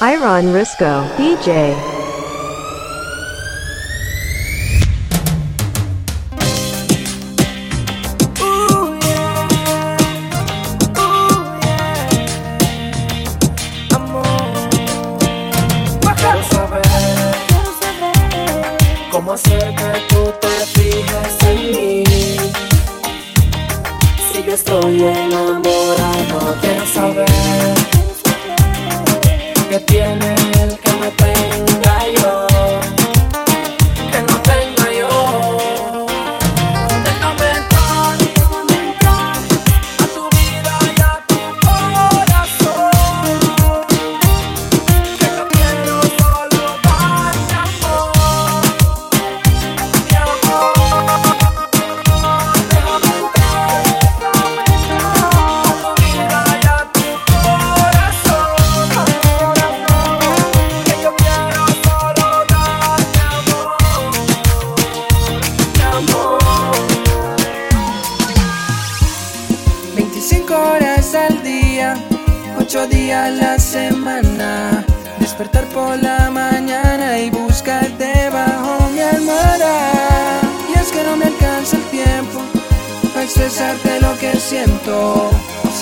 Iron Risco, DJ.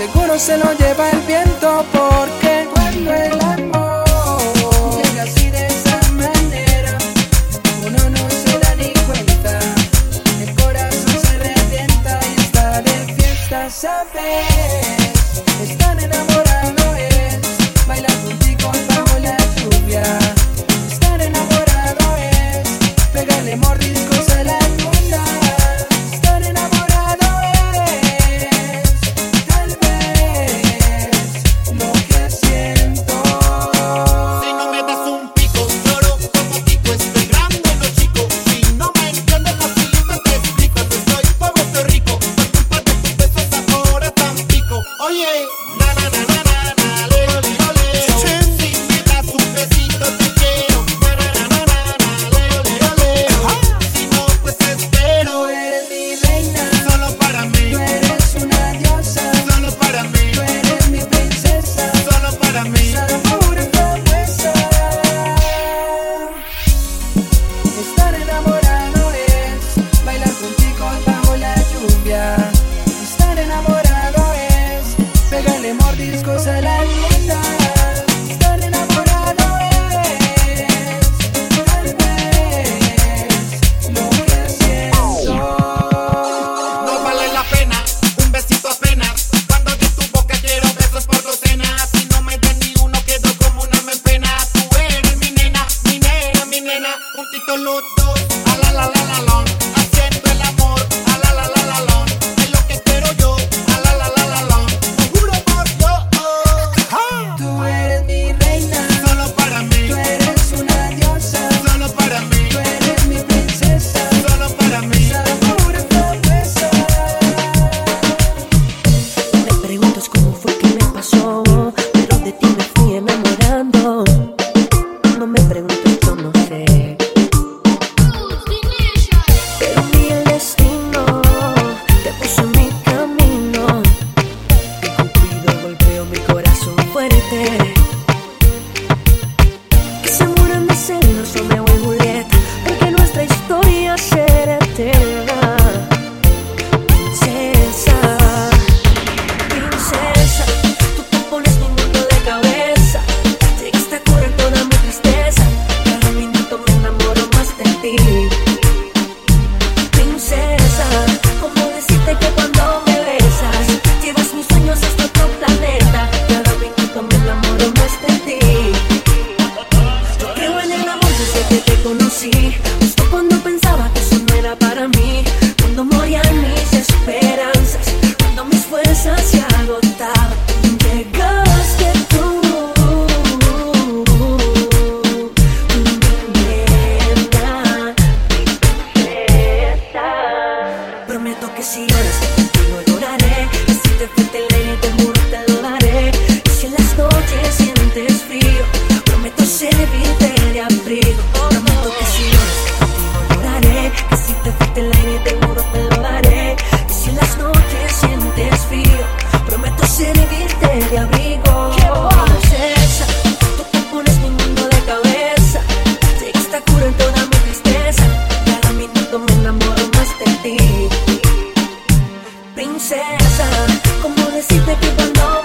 seguro se lo lleva el viento porque juntitos los dos. A la la la la la. princesa. ¿Cómo decirte que cuando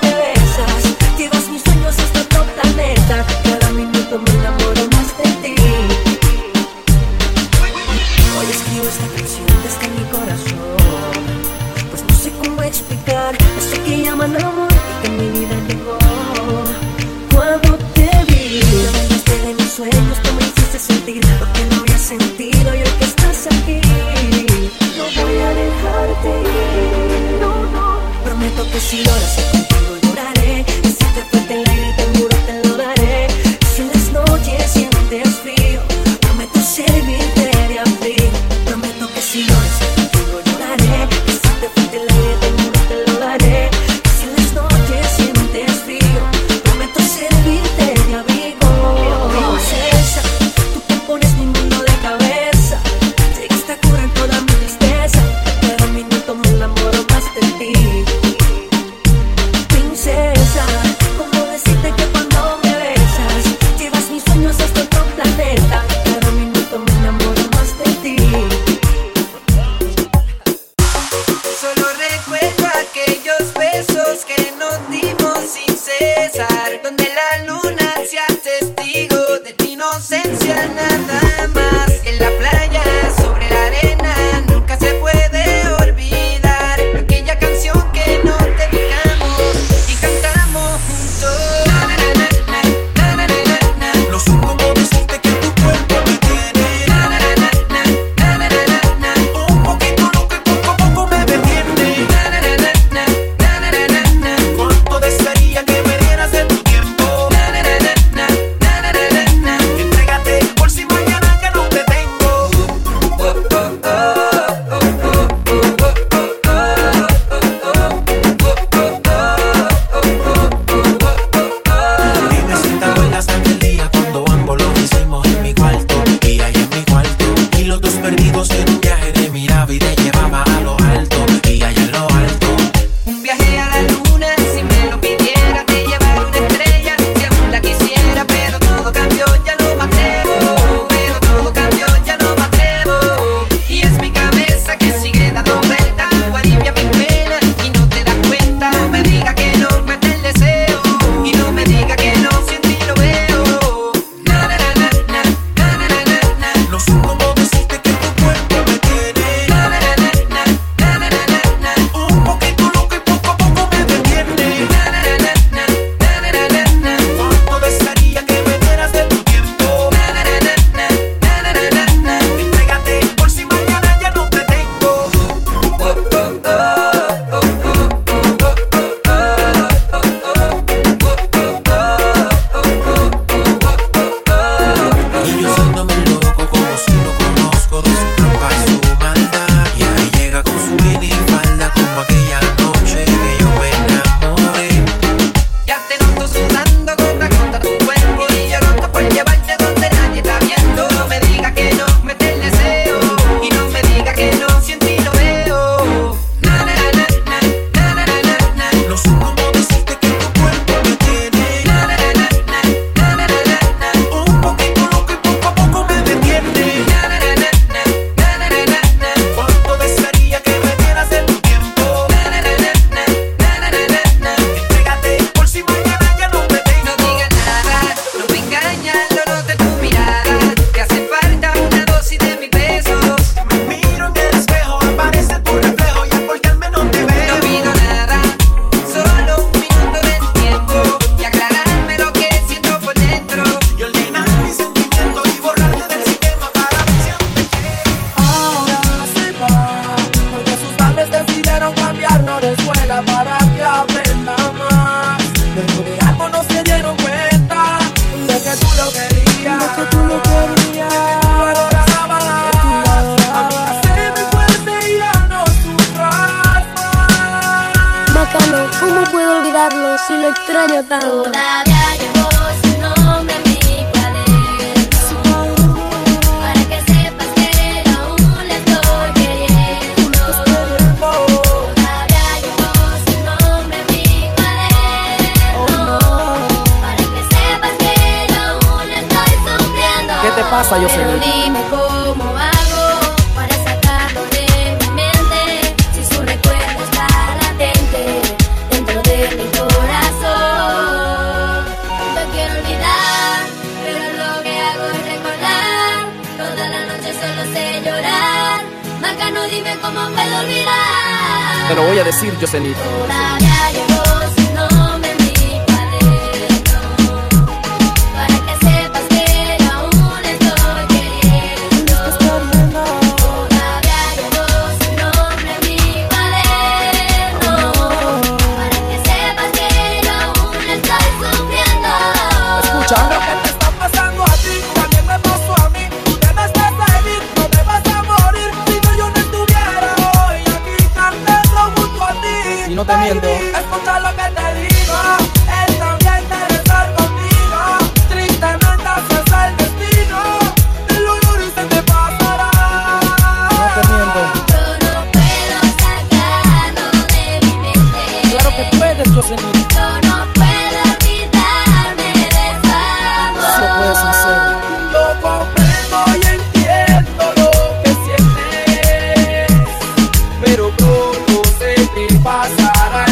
Macano, dime cómo puedo olvidar. Te lo voy a decir, Jocelyn. Pasará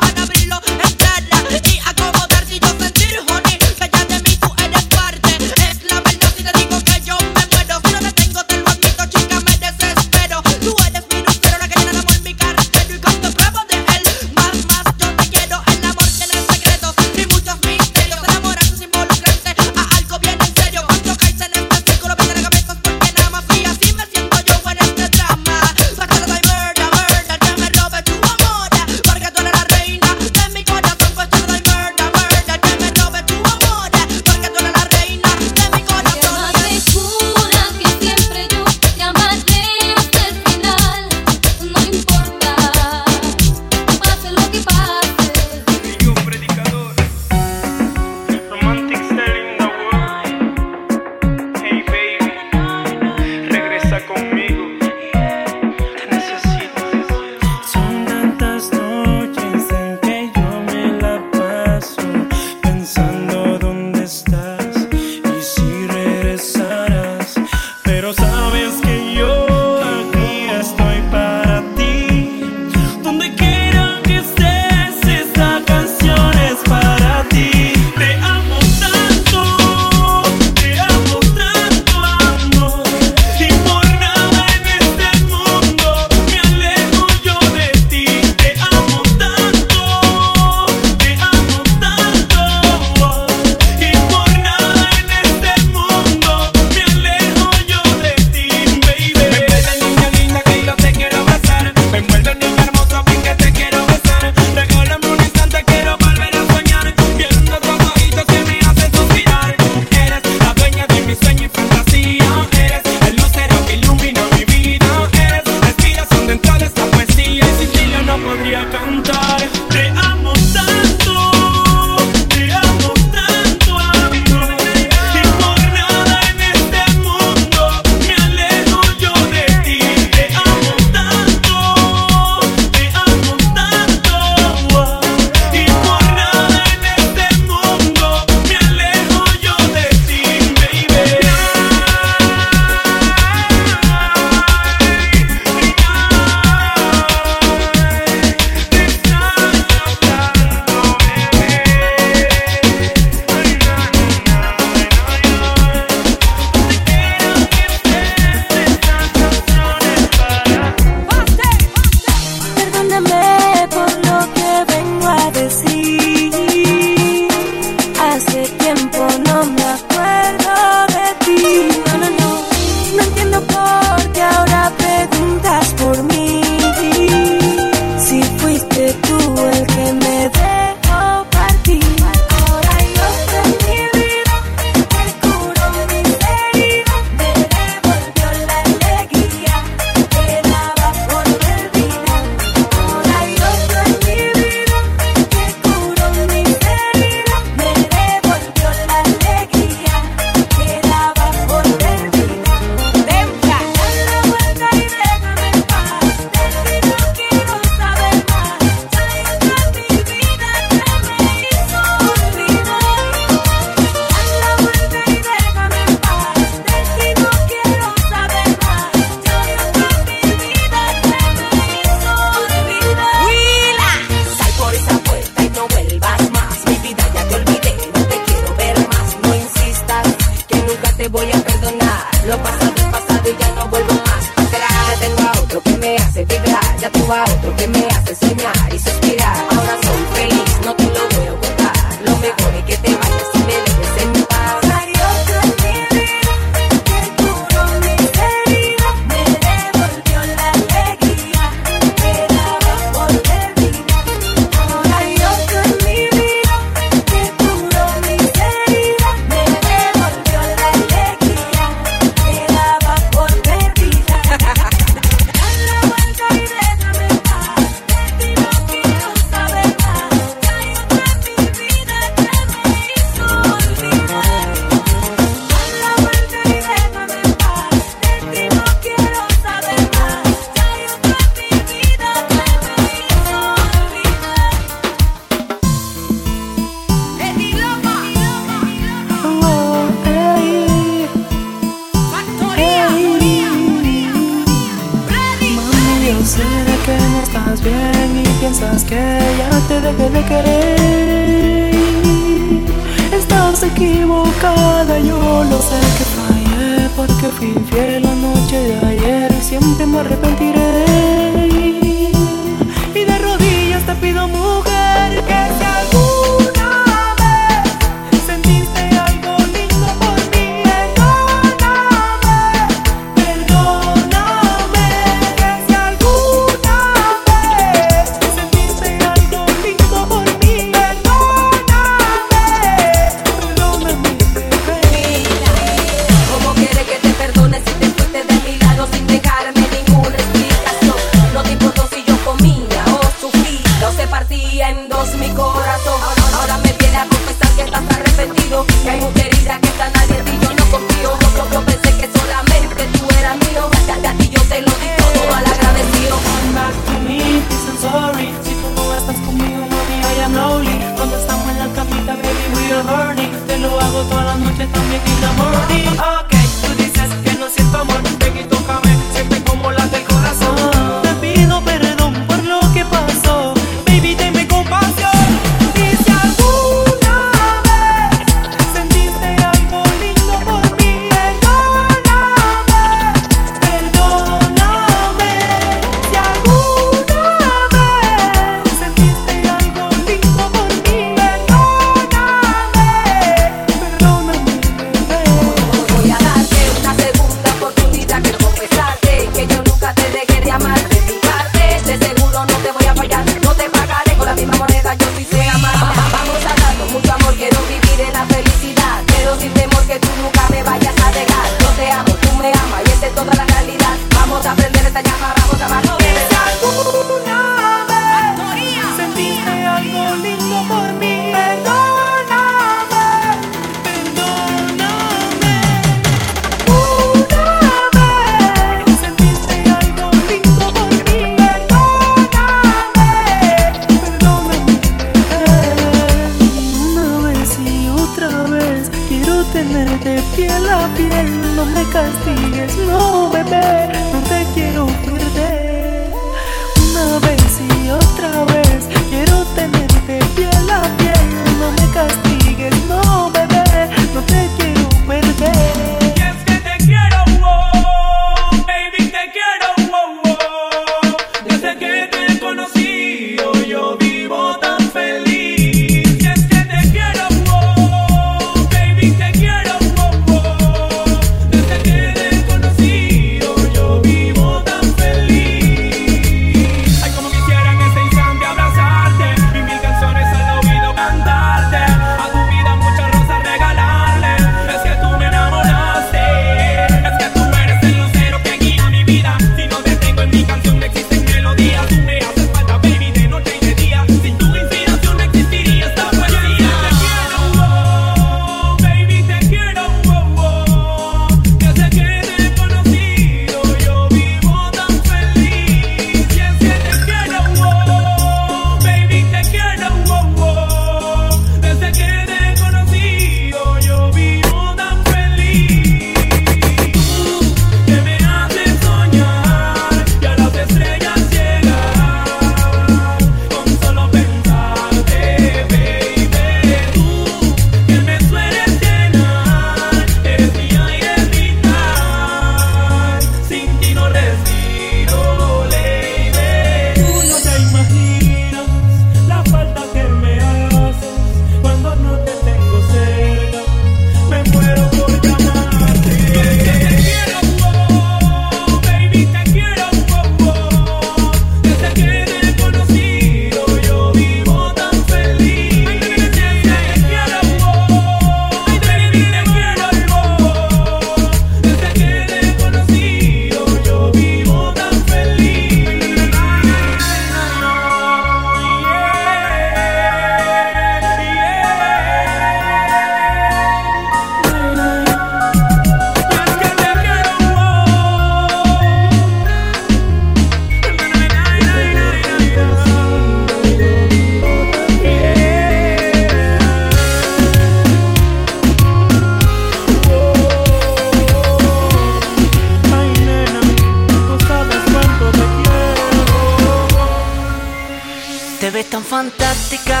fantástica,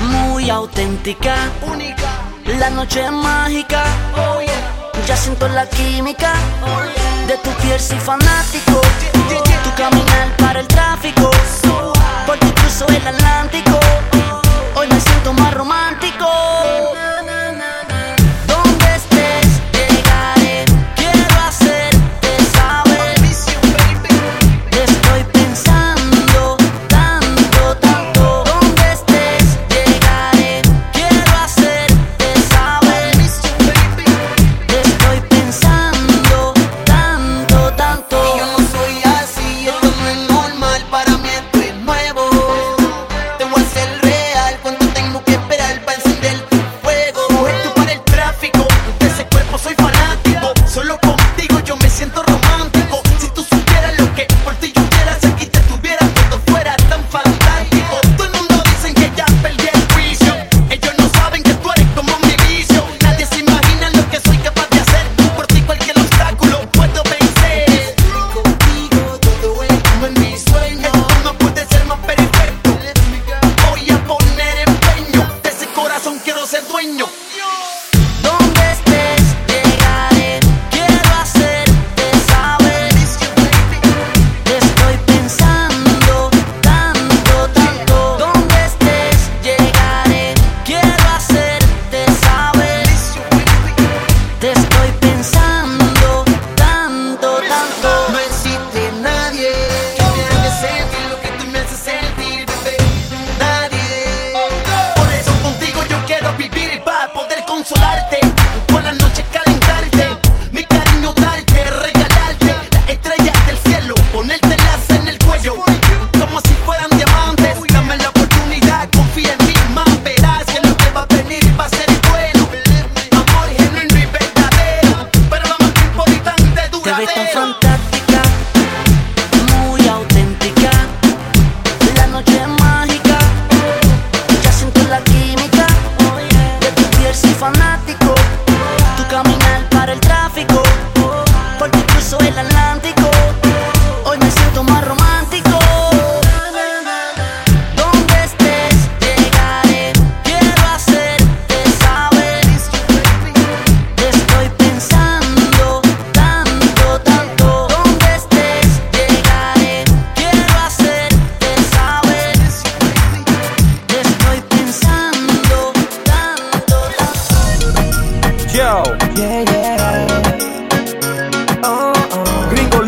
muy auténtica, única. La noche es mágica, oh, ya siento la química oh, de tu piel soy fanático. Yeah, tu caminar para el tráfico, por tu cruzo el Atlántico. Oh. Hoy me siento más romántico.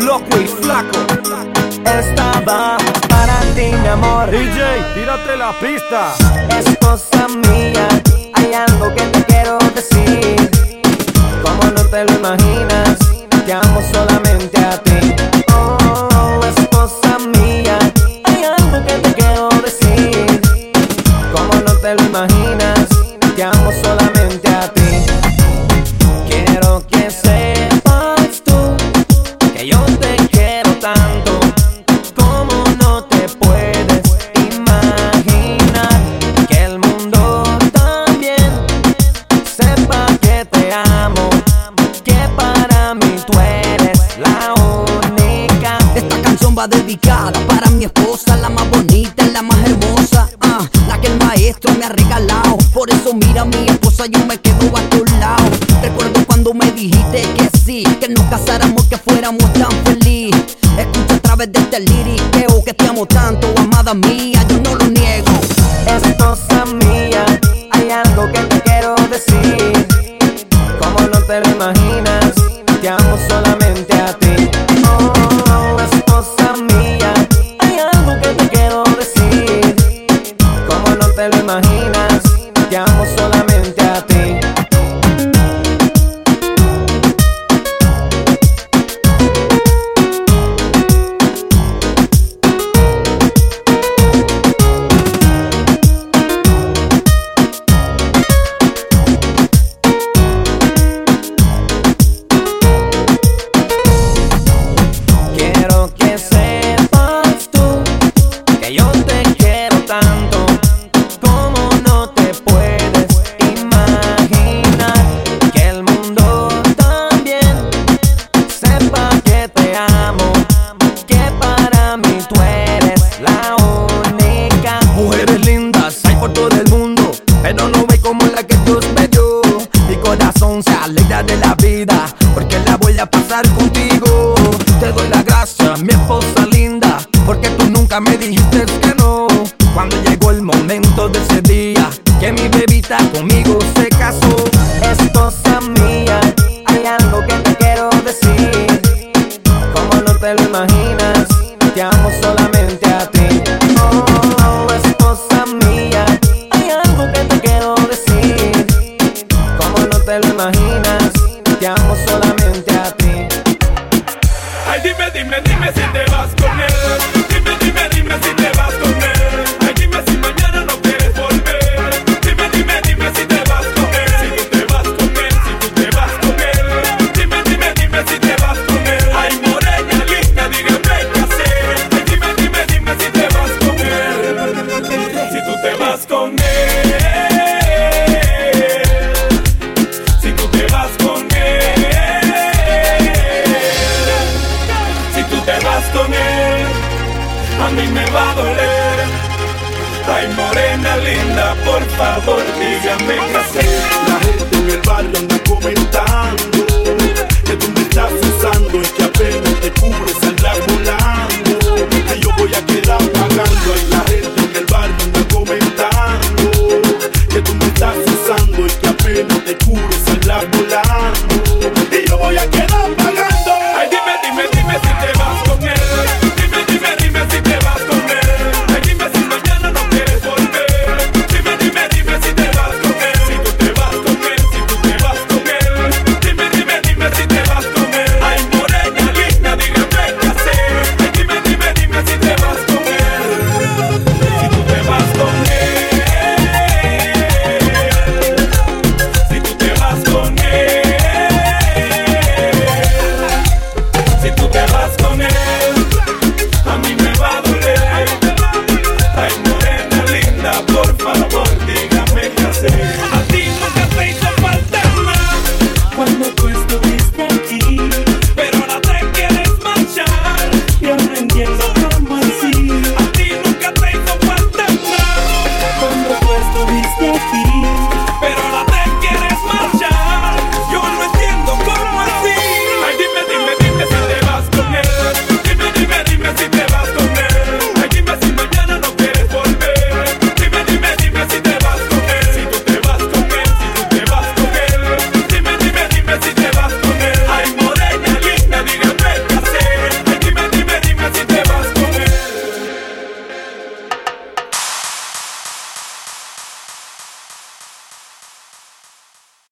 loco y flaco. Estaba para ti, mi amor. DJ, tírate la pista. Es cosa mía, hay algo que te quiero decir. Como no te lo imaginas, te amo solamente a ti. sabes de este liriqueo que te amo tanto, amada mía, yo no lo niego. Es cosa mía, hay algo que te quiero decir, como no te lo imaginas. Me dijiste que no. Cuando llegó el momento de ese día, que mi bebita conmigo vas con él, si tú te vas con él, si tú te vas con él, a mí me va a doler. Ay, morena linda, por favor, dígame qué hacer. La gente en el barrio anda comentando que tú me estás usando y que apenas te cubre saldrás volando. Que yo voy a quedar pagando y la gente estás usando y que apenas te cures al volar volando. Y yo voy a quedar.